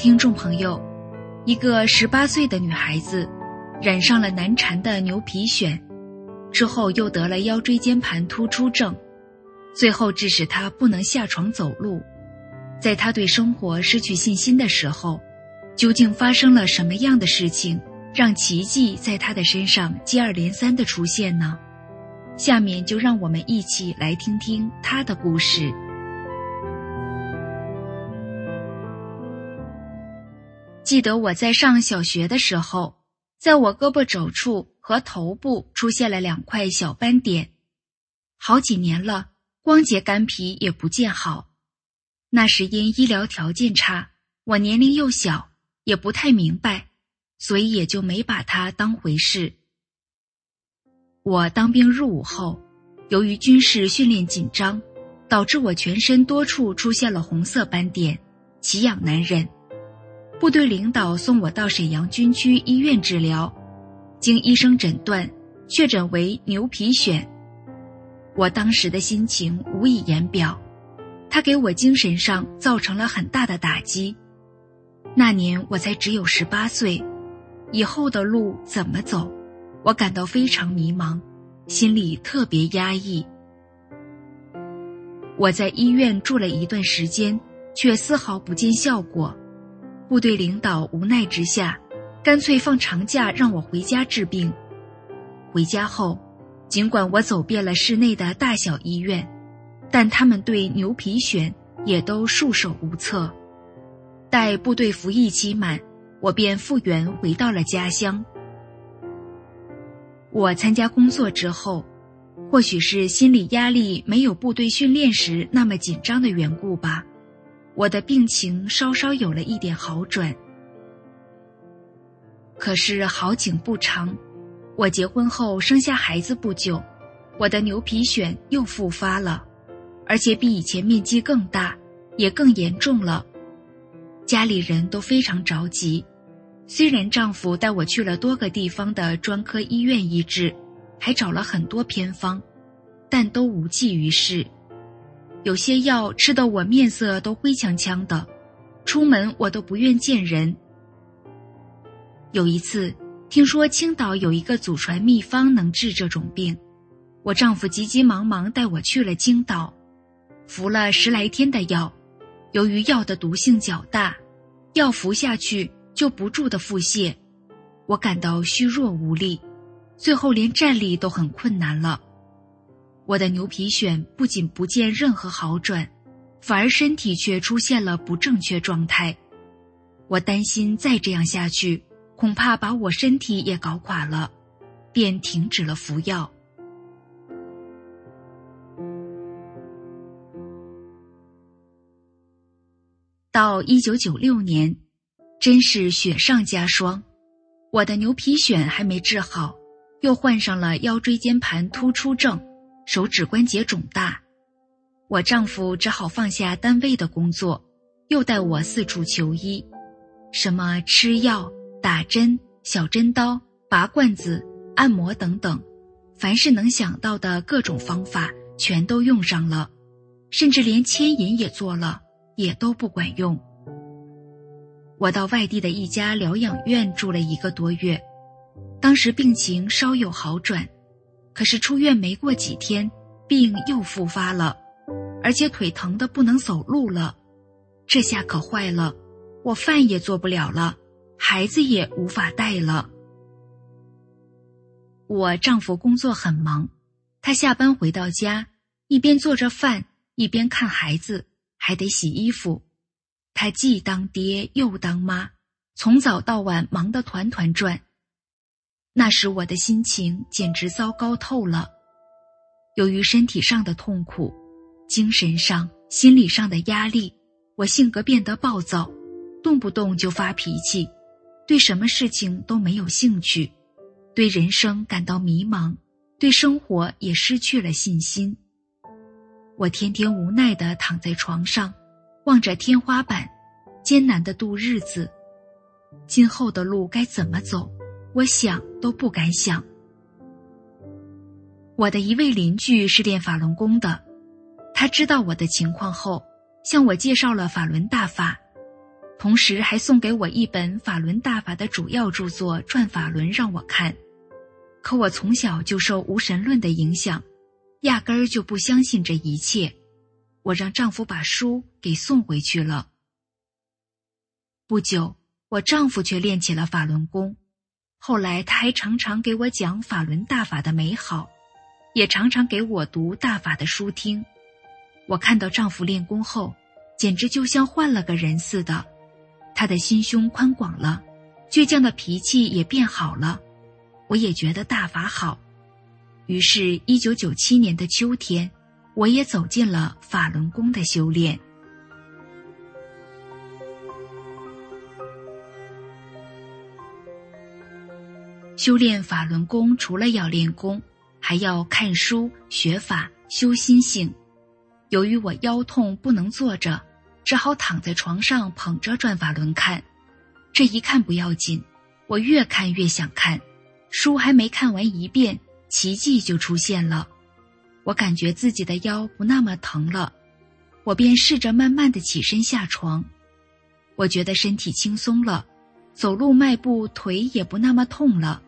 听众朋友，一个十八岁的女孩子染上了难缠的牛皮癣，之后又得了腰椎间盘突出症，最后致使她不能下床走路。在她对生活失去信心的时候，究竟发生了什么样的事情，让奇迹在她的身上接二连三的出现呢？下面就让我们一起来听听她的故事。记得我在上小学的时候，在我胳膊肘处和头部出现了两块小斑点，好几年了，光洁干皮也不见好。那时因医疗条件差，我年龄又小，也不太明白，所以也就没把它当回事。我当兵入伍后，由于军事训练紧张，导致我全身多处出现了红色斑点，奇痒难忍。部队领导送我到沈阳军区医院治疗，经医生诊断，确诊为牛皮癣。我当时的心情无以言表，他给我精神上造成了很大的打击。那年我才只有十八岁，以后的路怎么走，我感到非常迷茫，心里特别压抑。我在医院住了一段时间，却丝毫不见效果。部队领导无奈之下，干脆放长假让我回家治病。回家后，尽管我走遍了市内的大小医院，但他们对牛皮癣也都束手无策。待部队服役期满，我便复员回到了家乡。我参加工作之后，或许是心理压力没有部队训练时那么紧张的缘故吧。我的病情稍稍有了一点好转，可是好景不长，我结婚后生下孩子不久，我的牛皮癣又复发了，而且比以前面积更大，也更严重了。家里人都非常着急，虽然丈夫带我去了多个地方的专科医院医治，还找了很多偏方，但都无济于事。有些药吃得我面色都灰呛呛的，出门我都不愿见人。有一次听说青岛有一个祖传秘方能治这种病，我丈夫急急忙忙带我去了青岛，服了十来天的药，由于药的毒性较大，药服下去就不住的腹泻，我感到虚弱无力，最后连站立都很困难了。我的牛皮癣不仅不见任何好转，反而身体却出现了不正确状态。我担心再这样下去，恐怕把我身体也搞垮了，便停止了服药。到一九九六年，真是雪上加霜，我的牛皮癣还没治好，又患上了腰椎间盘突出症。手指关节肿大，我丈夫只好放下单位的工作，又带我四处求医，什么吃药、打针、小针刀、拔罐子、按摩等等，凡是能想到的各种方法全都用上了，甚至连牵引也做了，也都不管用。我到外地的一家疗养院住了一个多月，当时病情稍有好转。可是出院没过几天，病又复发了，而且腿疼的不能走路了。这下可坏了，我饭也做不了了，孩子也无法带了。我丈夫工作很忙，他下班回到家，一边做着饭，一边看孩子，还得洗衣服。他既当爹又当妈，从早到晚忙得团团转。那时我的心情简直糟糕透了，由于身体上的痛苦，精神上、心理上的压力，我性格变得暴躁，动不动就发脾气，对什么事情都没有兴趣，对人生感到迷茫，对生活也失去了信心。我天天无奈地躺在床上，望着天花板，艰难地度日子。今后的路该怎么走？我想都不敢想。我的一位邻居是练法轮功的，他知道我的情况后，向我介绍了法轮大法，同时还送给我一本法轮大法的主要著作《转法轮》让我看。可我从小就受无神论的影响，压根儿就不相信这一切。我让丈夫把书给送回去了。不久，我丈夫却练起了法轮功，后来他还常常给我讲法轮大法的美好。也常常给我读大法的书听，我看到丈夫练功后，简直就像换了个人似的，他的心胸宽广了，倔强的脾气也变好了，我也觉得大法好，于是，一九九七年的秋天，我也走进了法轮功的修炼。修炼法轮功，除了要练功。还要看书学法修心性。由于我腰痛不能坐着，只好躺在床上捧着转法轮看。这一看不要紧，我越看越想看。书还没看完一遍，奇迹就出现了。我感觉自己的腰不那么疼了，我便试着慢慢的起身下床。我觉得身体轻松了，走路迈步腿也不那么痛了。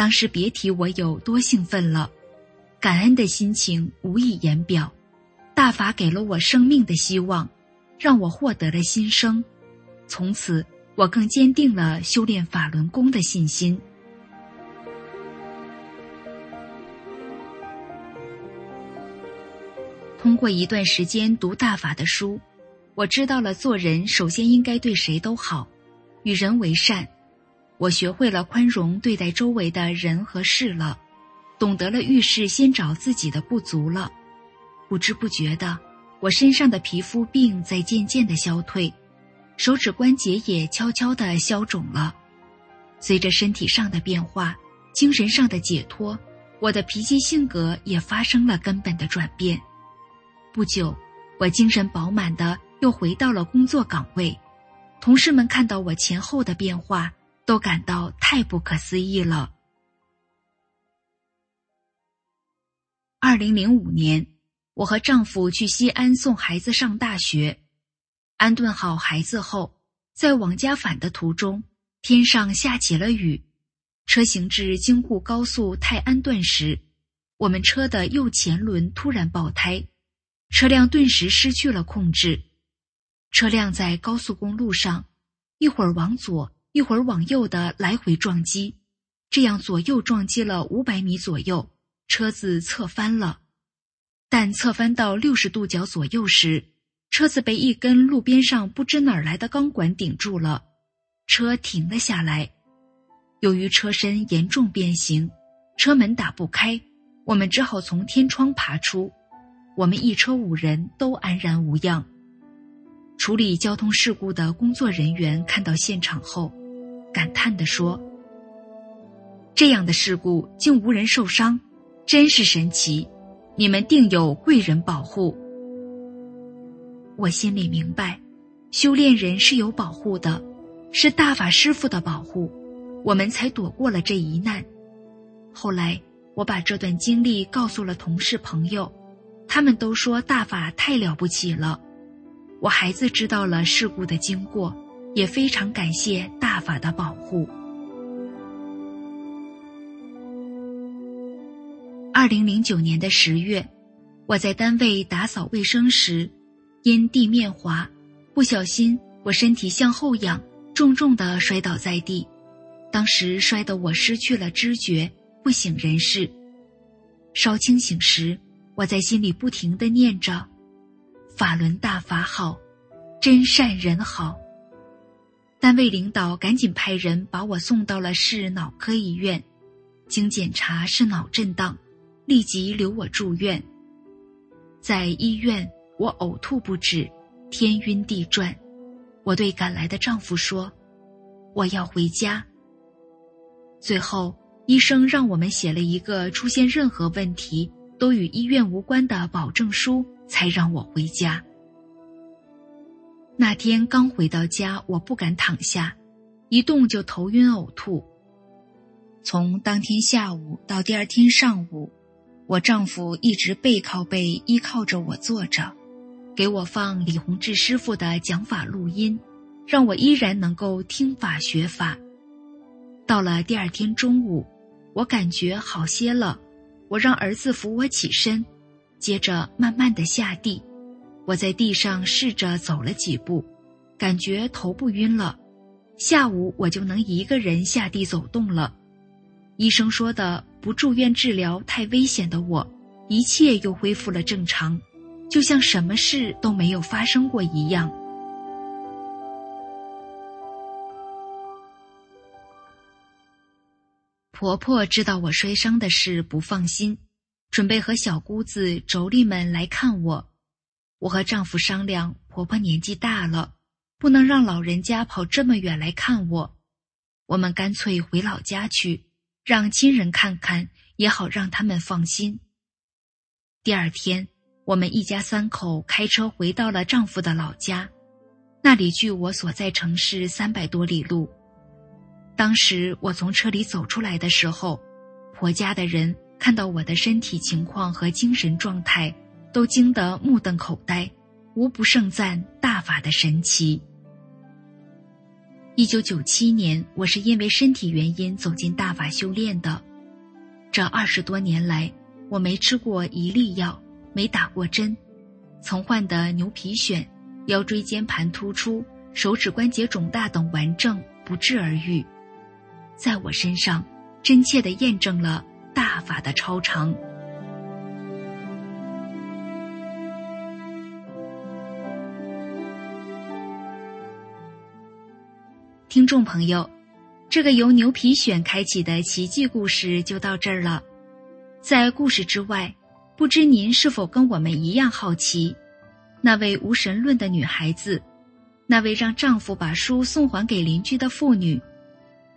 当时别提我有多兴奋了，感恩的心情无以言表。大法给了我生命的希望，让我获得了新生。从此，我更坚定了修炼法轮功的信心。通过一段时间读大法的书，我知道了做人首先应该对谁都好，与人为善。我学会了宽容对待周围的人和事了，懂得了遇事先找自己的不足了。不知不觉的，我身上的皮肤病在渐渐的消退，手指关节也悄悄的消肿了。随着身体上的变化，精神上的解脱，我的脾气性格也发生了根本的转变。不久，我精神饱满的又回到了工作岗位，同事们看到我前后的变化。都感到太不可思议了。二零零五年，我和丈夫去西安送孩子上大学，安顿好孩子后，在往家返的途中，天上下起了雨。车行至京沪高速泰安段时，我们车的右前轮突然爆胎，车辆顿时失去了控制。车辆在高速公路上，一会儿往左。一会儿往右的来回撞击，这样左右撞击了五百米左右，车子侧翻了。但侧翻到六十度角左右时，车子被一根路边上不知哪儿来的钢管顶住了，车停了下来。由于车身严重变形，车门打不开，我们只好从天窗爬出。我们一车五人都安然无恙。处理交通事故的工作人员看到现场后。感叹地说：“这样的事故竟无人受伤，真是神奇！你们定有贵人保护。”我心里明白，修炼人是有保护的，是大法师父的保护，我们才躲过了这一难。后来，我把这段经历告诉了同事朋友，他们都说大法太了不起了。我孩子知道了事故的经过。也非常感谢大法的保护。二零零九年的十月，我在单位打扫卫生时，因地面滑，不小心我身体向后仰，重重的摔倒在地。当时摔得我失去了知觉，不省人事。稍清醒时，我在心里不停的念着：“法轮大法好，真善人好。”单位领导赶紧派人把我送到了市脑科医院，经检查是脑震荡，立即留我住院。在医院，我呕吐不止，天晕地转。我对赶来的丈夫说：“我要回家。”最后，医生让我们写了一个出现任何问题都与医院无关的保证书，才让我回家。那天刚回到家，我不敢躺下，一动就头晕呕吐。从当天下午到第二天上午，我丈夫一直背靠背依靠着我坐着，给我放李洪志师傅的讲法录音，让我依然能够听法学法。到了第二天中午，我感觉好些了，我让儿子扶我起身，接着慢慢的下地。我在地上试着走了几步，感觉头不晕了。下午我就能一个人下地走动了。医生说的不住院治疗太危险的我，一切又恢复了正常，就像什么事都没有发生过一样。婆婆知道我摔伤的事不放心，准备和小姑子、妯娌们来看我。我和丈夫商量，婆婆年纪大了，不能让老人家跑这么远来看我，我们干脆回老家去，让亲人看看，也好让他们放心。第二天，我们一家三口开车回到了丈夫的老家，那里距我所在城市三百多里路。当时我从车里走出来的时候，婆家的人看到我的身体情况和精神状态，都惊得目瞪口呆，无不盛赞大法的神奇。一九九七年，我是因为身体原因走进大法修炼的。这二十多年来，我没吃过一粒药，没打过针，曾患的牛皮癣、腰椎间盘突出、手指关节肿大等顽症不治而愈。在我身上，真切的验证了大法的超常。听众朋友，这个由牛皮癣开启的奇迹故事就到这儿了。在故事之外，不知您是否跟我们一样好奇，那位无神论的女孩子，那位让丈夫把书送还给邻居的妇女。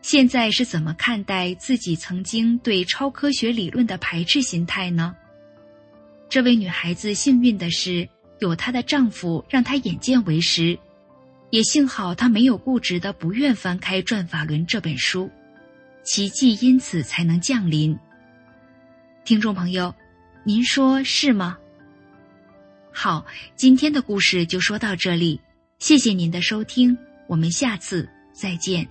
现在是怎么看待自己曾经对超科学理论的排斥心态呢？这位女孩子幸运的是有她的丈夫让她眼见为实，也幸好他没有固执的不愿翻开《转法轮》这本书，奇迹因此才能降临。听众朋友，您说是吗？好，今天的故事就说到这里，谢谢您的收听，我们下次再见。